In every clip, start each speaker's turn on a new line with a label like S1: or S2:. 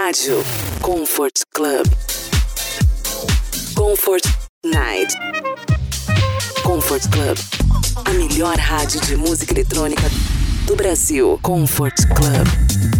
S1: Rádio Comfort Club. Comfort Night. Comfort Club. A melhor rádio de música eletrônica do Brasil. Comfort Club.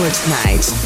S1: Comfort Night.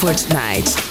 S1: Comfort